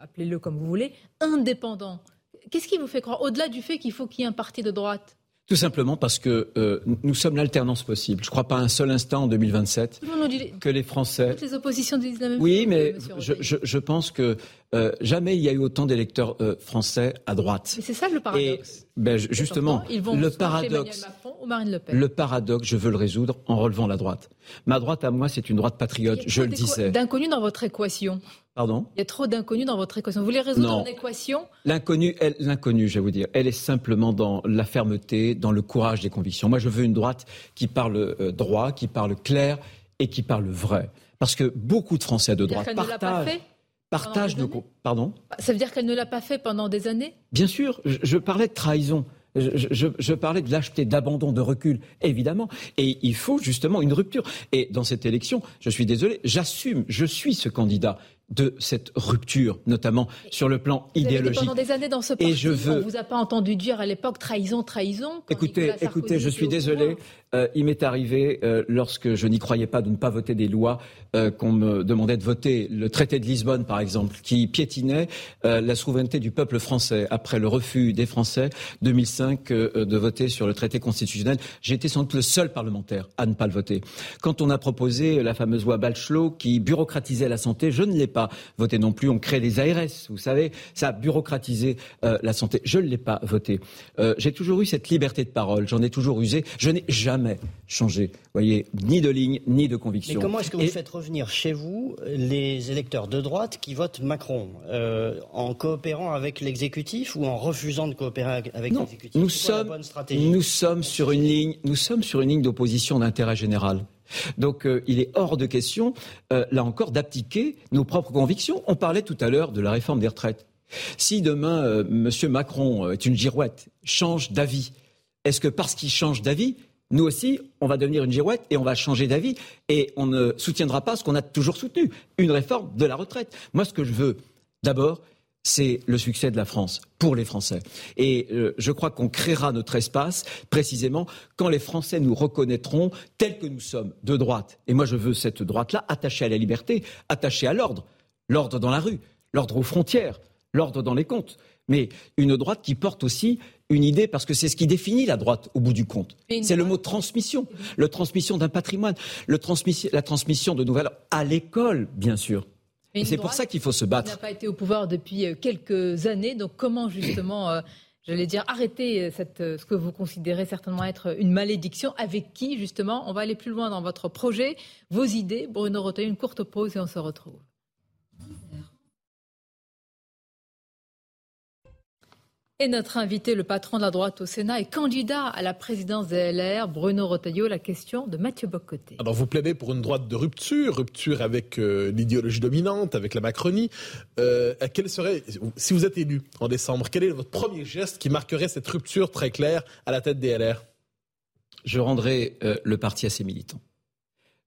appelez-le comme vous voulez, indépendant? Qu'est-ce qui vous fait croire, au-delà du fait qu'il faut qu'il y ait un parti de droite? Tout simplement parce que euh, nous sommes l'alternance possible. Je ne crois pas un seul instant en 2027 que les Français. Toutes les oppositions disent la même oui, mais je, je, je, pense que euh, jamais il y a eu autant d'électeurs euh, français à droite. Mais c'est ça le paradoxe. Et, ben, justement, ils vont le paradoxe. Macron ou Marine Le, Pen. le paradoxe, je veux le résoudre en relevant la droite. Ma droite à moi, c'est une droite patriote, je le disais. D'inconnus dans votre équation. Pardon? Il y a trop d'inconnus dans votre équation. Vous voulez résoudre non. une équation? L'inconnu, l'inconnu, je vais vous dire, elle est simplement dans la fermeté, dans le courage des convictions. Moi, je veux une droite qui parle euh, droit, qui parle clair et qui parle vrai. Parce que beaucoup de Français de droite partagent partage nos... Pardon Ça veut dire qu'elle ne l'a pas fait pendant des années? Bien sûr, je, parlais de trahison. Je, je, parlais de lâcheté, d'abandon, de recul, évidemment. Et il faut justement une rupture. Et dans cette élection, je suis désolé, j'assume, je suis ce candidat de cette rupture, notamment sur le plan idéologique. Pendant des années dans ce parti, et je veux... on vous a pas entendu dire à l'époque trahison, trahison. écoutez, écoutez, je suis désolé. Euh, il m'est arrivé, euh, lorsque je n'y croyais pas, de ne pas voter des lois euh, qu'on me demandait de voter. Le traité de Lisbonne, par exemple, qui piétinait la souveraineté du peuple français après le refus des Français 2005 de voter sur le traité constitutionnel. J'ai été sans doute le seul parlementaire à ne pas le voter. Quand on a proposé la fameuse loi Bachelot qui bureaucratisait la santé, je ne l'ai pas voté non plus. On crée les ARS, vous savez, ça a bureaucratisé la santé. Je ne l'ai pas voté. J'ai toujours eu cette liberté de parole. J'en ai toujours usé. Je n'ai jamais jamais changé, voyez, ni de ligne, ni de conviction. Mais comment est-ce que vous faites revenir chez vous les électeurs de droite qui votent Macron euh, En coopérant avec l'exécutif ou en refusant de coopérer avec l'exécutif? Nous sommes, nous sommes sur une ligne, nous sommes sur une ligne d'opposition d'intérêt général. Donc euh, il est hors de question, euh, là encore, d'appliquer nos propres convictions. On parlait tout à l'heure de la réforme des retraites. Si demain, euh, M. Macron est une girouette, change d'avis, est-ce que parce qu'il change d'avis, nous aussi, on va devenir une girouette et on va changer d'avis et on ne soutiendra pas ce qu'on a toujours soutenu, une réforme de la retraite. Moi, ce que je veux, d'abord, c'est le succès de la France pour les Français. Et euh, je crois qu'on créera notre espace précisément quand les Français nous reconnaîtront tels que nous sommes, de droite. Et moi, je veux cette droite-là attachée à la liberté, attachée à l'ordre, l'ordre dans la rue, l'ordre aux frontières, l'ordre dans les comptes. Mais une droite qui porte aussi une idée, parce que c'est ce qui définit la droite au bout du compte. C'est le mot transmission, la transmission d'un patrimoine, la transmission de nouvelles à l'école, bien sûr. Et c'est pour ça qu'il faut se battre. N'a pas été au pouvoir depuis euh, quelques années, donc comment justement, euh, j'allais dire, arrêter euh, cette, ce que vous considérez certainement être une malédiction? Avec qui justement? On va aller plus loin dans votre projet, vos idées. Bruno Roteuil, une courte pause et on se retrouve. Et notre invité, le patron de la droite au Sénat et candidat à la présidence des LR, Bruno Rotaillot, la question de Mathieu Bocoté. Alors vous plaidez pour une droite de rupture, rupture avec euh, l'idéologie dominante, avec la Macronie. Euh, quel serait, si vous êtes élu en décembre, quel est votre premier geste qui marquerait cette rupture très claire à la tête des LR Je rendrai euh, le parti à ses militants.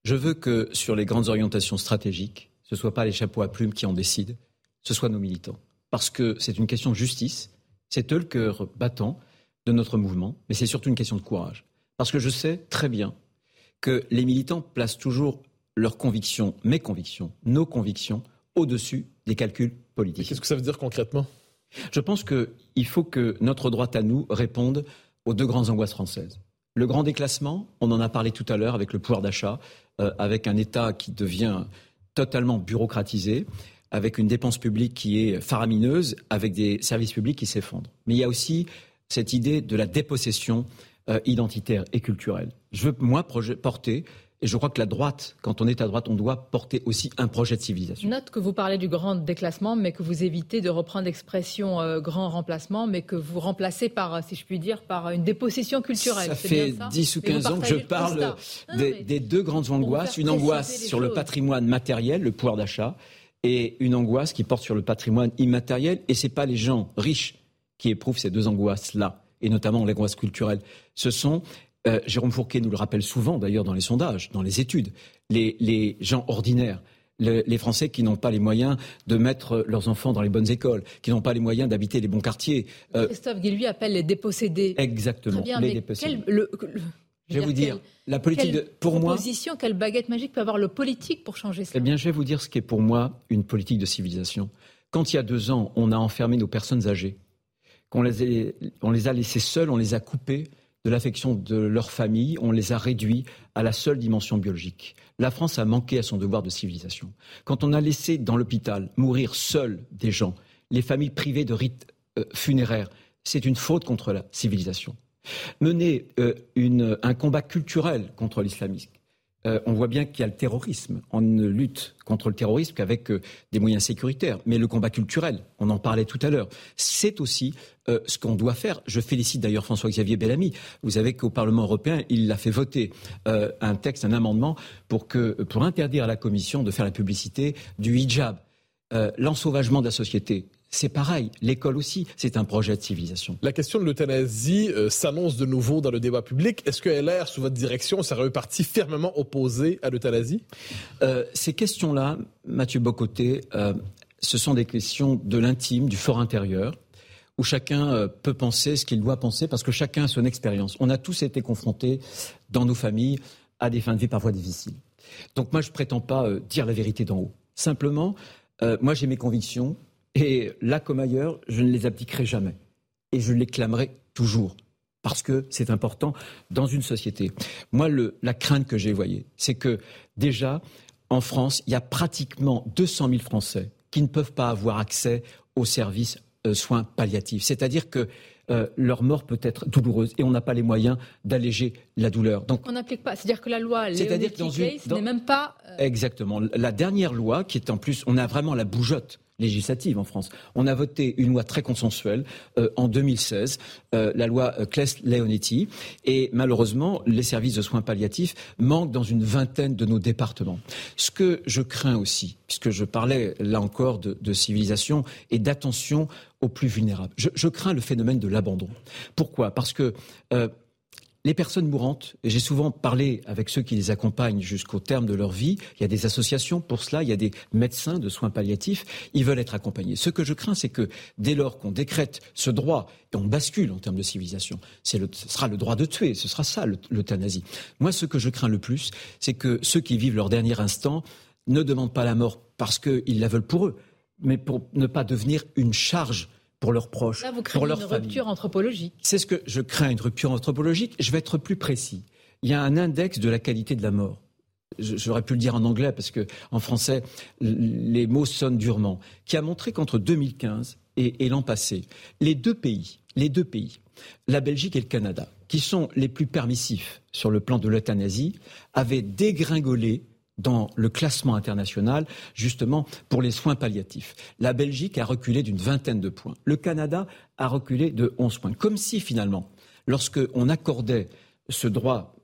Je veux que sur les grandes orientations stratégiques, ce ne soit pas les chapeaux à plumes qui en décident, ce soit nos militants. Parce que c'est une question de justice c'est eux le cœur battant de notre mouvement, mais c'est surtout une question de courage. Parce que je sais très bien que les militants placent toujours leurs convictions, mes convictions, nos convictions, au-dessus des calculs politiques. Qu'est-ce que ça veut dire concrètement? Je pense qu'il faut que notre droite à nous réponde aux deux grandes angoisses françaises. Le grand déclassement, on en a parlé tout à l'heure avec le pouvoir d'achat, euh, avec un État qui devient totalement bureaucratisé, avec une dépense publique qui est faramineuse, avec des services publics qui s'effondrent. Mais il y a aussi cette idée de la dépossession euh, identitaire et culturelle. Je veux, moi, porter et je crois que la droite, quand on est à droite, on doit porter aussi un projet de civilisation. Note que vous parlez du grand déclassement, mais que vous évitez de reprendre l'expression euh, grand remplacement, mais que vous remplacez par, si je puis dire, par une dépossession culturelle. Ça fait 10 ou 15 ans que je parle des, deux grandes angoisses. Une angoisse sur le patrimoine matériel, le pouvoir d'achat, et une angoisse qui porte sur le patrimoine immatériel. Et ce n'est pas les gens riches qui éprouvent ces deux angoisses-là, et notamment l'angoisse culturelle. Ce sont, euh, Jérôme Fourquet nous le rappelle souvent d'ailleurs dans les sondages, dans les études, les, gens ordinaires. les Français qui n'ont pas les moyens de mettre leurs enfants dans les bonnes écoles, qui n'ont pas les moyens d'habiter les bons quartiers. Euh, Christophe Guilluy appelle les dépossédés. Exactement, les dépossédés. Je vais vous dire, la politique, quelle pour moi. Quelle baguette magique peut avoir le politique pour changer ça? Eh bien, je vais vous dire ce qui est pour moi une politique de civilisation. Quand il y a deux ans, on a enfermé nos personnes âgées, qu'on les, on les a laissées seules, on les a coupées de l'affection de leur famille, on les a réduits à la seule dimension biologique. La France a manqué à son devoir de civilisation. Quand on a laissé dans l'hôpital mourir seuls des gens, les familles privées de rites euh, funéraires, c'est une faute contre la civilisation. Mener euh, un combat culturel contre l'islamisme. Euh, on voit bien qu'il y a le terrorisme. On ne lutte contre le terrorisme qu'avec euh, des moyens sécuritaires. Mais le combat culturel, on en parlait tout à l'heure, c'est aussi ce qu'on doit faire. Je félicite d'ailleurs François-Xavier Bellamy. Vous savez qu'au Parlement européen, il a fait voter un texte, un amendement pour, pour interdire à la Commission de faire la publicité du hijab. L'ensauvagement de la société, c'est pareil, l'école aussi, c'est un projet de civilisation. La question de l'euthanasie euh, s'annonce de nouveau dans le débat public. Est-ce que LR, sous votre direction, serait un parti fermement opposé à l'euthanasie? Euh, Ces questions-là, Mathieu Bocoté, euh, ce sont des questions de l'intime, du fort intérieur, où chacun peut penser ce qu'il doit penser, parce que chacun a son expérience. On a tous été confrontés dans nos familles à des fins de vie parfois difficiles. Donc moi, je ne prétends pas dire la vérité d'en haut. Simplement, moi, j'ai mes convictions et là comme ailleurs, je ne les appliquerai jamais. Et je les clamerai toujours. Parce que c'est important dans une société. Moi, la crainte que j'ai, voyez, c'est que déjà, en France, il y a pratiquement 200 000 Français qui ne peuvent pas avoir accès aux services euh, soins palliatifs. C'est-à-dire que euh, leur mort peut être douloureuse et on n'a pas les moyens d'alléger la douleur. Donc on n'applique pas. C'est-à-dire que la loi, c'est-à-dire dans une, n'est même pas. Euh, Exactement. La dernière loi, qui est en plus, on a vraiment la bougeotte législative en France. On a voté une loi très consensuelle euh, en 2016, euh, la loi euh, Claes-Leonetti, et malheureusement, les services de soins palliatifs manquent dans une vingtaine de nos départements. Ce que je crains aussi, puisque je parlais là encore de, civilisation et d'attention aux plus vulnérables, je, crains le phénomène de l'abandon. Pourquoi? Parce que les personnes mourantes, j'ai souvent parlé avec ceux qui les accompagnent jusqu'au terme de leur vie, il y a des associations pour cela, il y a des médecins de soins palliatifs, ils veulent être accompagnés. Ce que je crains, c'est que dès lors qu'on décrète ce droit, et on bascule en termes de civilisation, ce sera le droit de tuer, ce sera ça l'euthanasie. Moi, ce que je crains le plus, c'est que ceux qui vivent leur dernier instant ne demandent pas la mort parce qu'ils la veulent pour eux, mais pour ne pas devenir une charge pour leurs proches, Là, vous pour leur une rupture anthropologique. C'est ce que je crains, une rupture anthropologique. Je vais être plus précis. Il y a un index de la qualité de la mort. J'aurais pu le dire en anglais parce que en français les mots sonnent durement. Qui a montré qu'entre 2015 et, et l'an passé, les deux pays, les deux pays, la Belgique et le Canada, qui sont les plus permissifs sur le plan de l'euthanasie, avaient dégringolé dans le classement international, justement pour les soins palliatifs. La Belgique a reculé d'une vingtaine de points. Le Canada a reculé de 11 points. Comme si, finalement, lorsqu'on accordait ce droit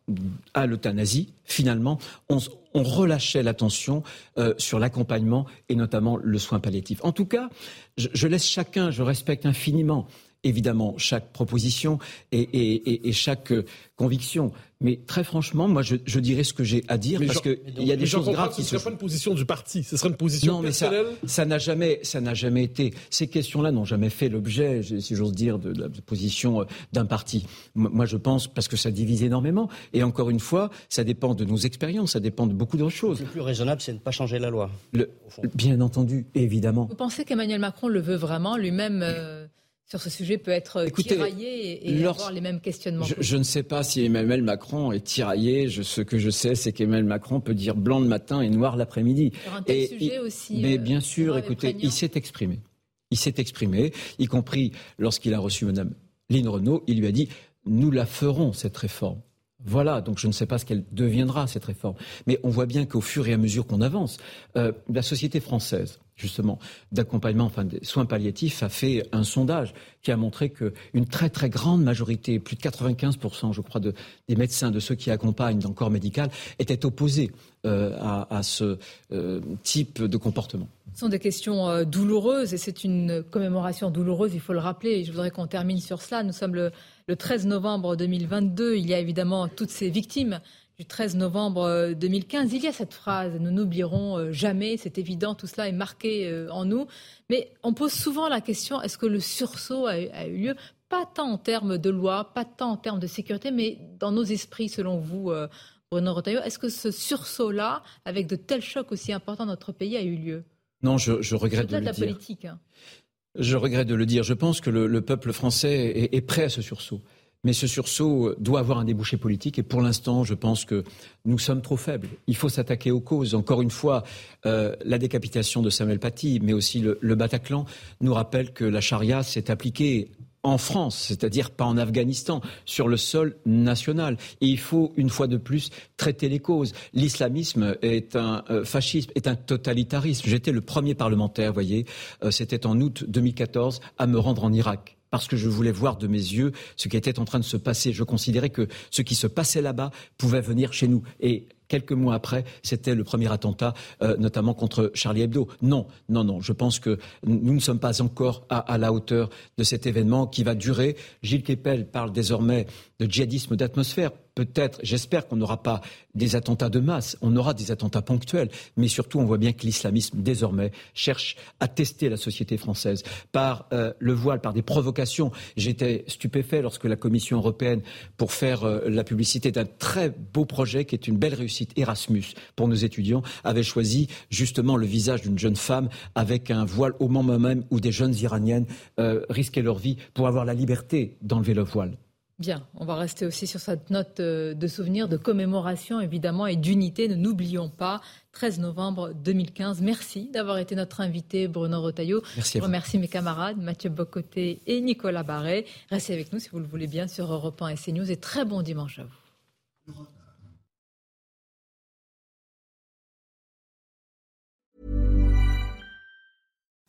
à l'euthanasie, finalement, on, relâchait l'attention euh, sur l'accompagnement et notamment le soin palliatif. En tout cas, je laisse chacun, je respecte infiniment évidemment chaque proposition et, chaque euh, conviction. Mais très franchement, moi, je, dirais ce que j'ai à dire parce qu'il y a des choses graves qui ce ne serait pas une position du parti, ce serait une position non, personnelle. Mais ça n'a jamais, ça n'a jamais été. Ces questions-là n'ont jamais fait l'objet, si j'ose dire, de, la position euh, d'un parti. Moi, je pense parce que ça divise énormément. Et encore une fois, ça dépend de nos expériences, ça dépend de beaucoup d'autres choses. Le plus raisonnable, c'est de ne pas changer la loi. bien entendu, évidemment. Vous pensez qu'Emmanuel Macron le veut vraiment lui-même euh, sur ce sujet peut être euh, tiraillé et, avoir les mêmes questionnements. Je, ne sais pas si Emmanuel Macron est tiraillé. ce que je sais, c'est qu'Emmanuel Macron peut dire blanc le matin et noir l'après-midi. Sur un tel sujet aussi. Mais euh, bien sûr, écoutez, il s'est exprimé. Il s'est exprimé, y compris lorsqu'il a reçu Mme Lynn Renault. Il lui a dit nous la ferons cette réforme. Voilà, donc je ne sais pas ce qu'elle deviendra, cette réforme. Mais on voit bien qu'au fur et à mesure qu'on avance, euh, la société française, justement, d'accompagnement, enfin des soins palliatifs, a fait un sondage qui a montré qu'une très très grande majorité, plus de 95%, je crois, de, des médecins, de ceux qui accompagnent dans le corps médical, étaient opposés euh, à, ce euh, type de comportement. Ce sont des questions euh, douloureuses et c'est une commémoration douloureuse, il faut le rappeler. Et je voudrais qu'on termine sur cela. Nous sommes le, le 13 novembre 2022. Il y a évidemment toutes ces victimes du 13 novembre 2015. Euh, Il y a cette phrase, nous n'oublierons euh, jamais, c'est évident, tout cela est marqué euh, en nous. Mais on pose souvent la question, est-ce que le sursaut a, eu lieu? Pas tant en termes de loi, pas tant en termes de sécurité, mais dans nos esprits, selon vous, Bruno Retailleau, est-ce que ce sursaut-là, avec de tels chocs aussi importants dans notre pays, a eu lieu? Non, je, regrette de, le la dire. politique. Hein. Je regrette de le dire. Je pense que le, peuple français est prêt à ce sursaut. Mais ce sursaut doit avoir un débouché politique et pour l'instant, je pense que nous sommes trop faibles. Il faut s'attaquer aux causes. Encore une fois, euh, la décapitation de Samuel Paty, mais aussi le, Bataclan, nous rappelle que la charia s'est appliquée en France, c'est-à-dire pas en Afghanistan, sur le sol national. Et il faut, une fois de plus, traiter les causes. L'islamisme est un euh, fascisme, est un totalitarisme. J'étais le premier parlementaire, voyez, euh, c'était en août 2014, à me rendre en Irak parce que je voulais voir de mes yeux ce qui était en train de se passer. Je considérais que ce qui se passait là-bas pouvait venir chez nous. Et quelques mois après, c'était le premier attentat, euh, notamment contre Charlie Hebdo. Non, non, non. Je pense que nous ne sommes pas encore à, la hauteur de cet événement qui va durer. Gilles Kepel parle désormais de djihadisme d'atmosphère. Peut-être, j'espère qu'on n'aura pas des attentats de masse, on aura des attentats ponctuels, mais surtout on voit bien que l'islamisme désormais cherche à tester la société française par euh, le voile, par des provocations. J'étais stupéfait lorsque la Commission européenne, pour faire euh, la publicité d'un très beau projet qui est une belle réussite, Erasmus pour nos étudiants avait choisi justement le visage d'une jeune femme avec un voile au moment même où des jeunes iraniennes euh, risquaient leur vie pour avoir la liberté d'enlever le voile. Bien, on va rester aussi sur cette note euh, de souvenir, de commémoration évidemment et d'unité. Ne n'oublions pas, 13 novembre 2015. Merci d'avoir été notre invité, Bruno Rotaillot. Merci. Je remercie mes camarades, Mathieu Bocoté et Nicolas Barret. Restez avec nous si vous le voulez bien sur Europe 1 et CNews et très bon dimanche à vous.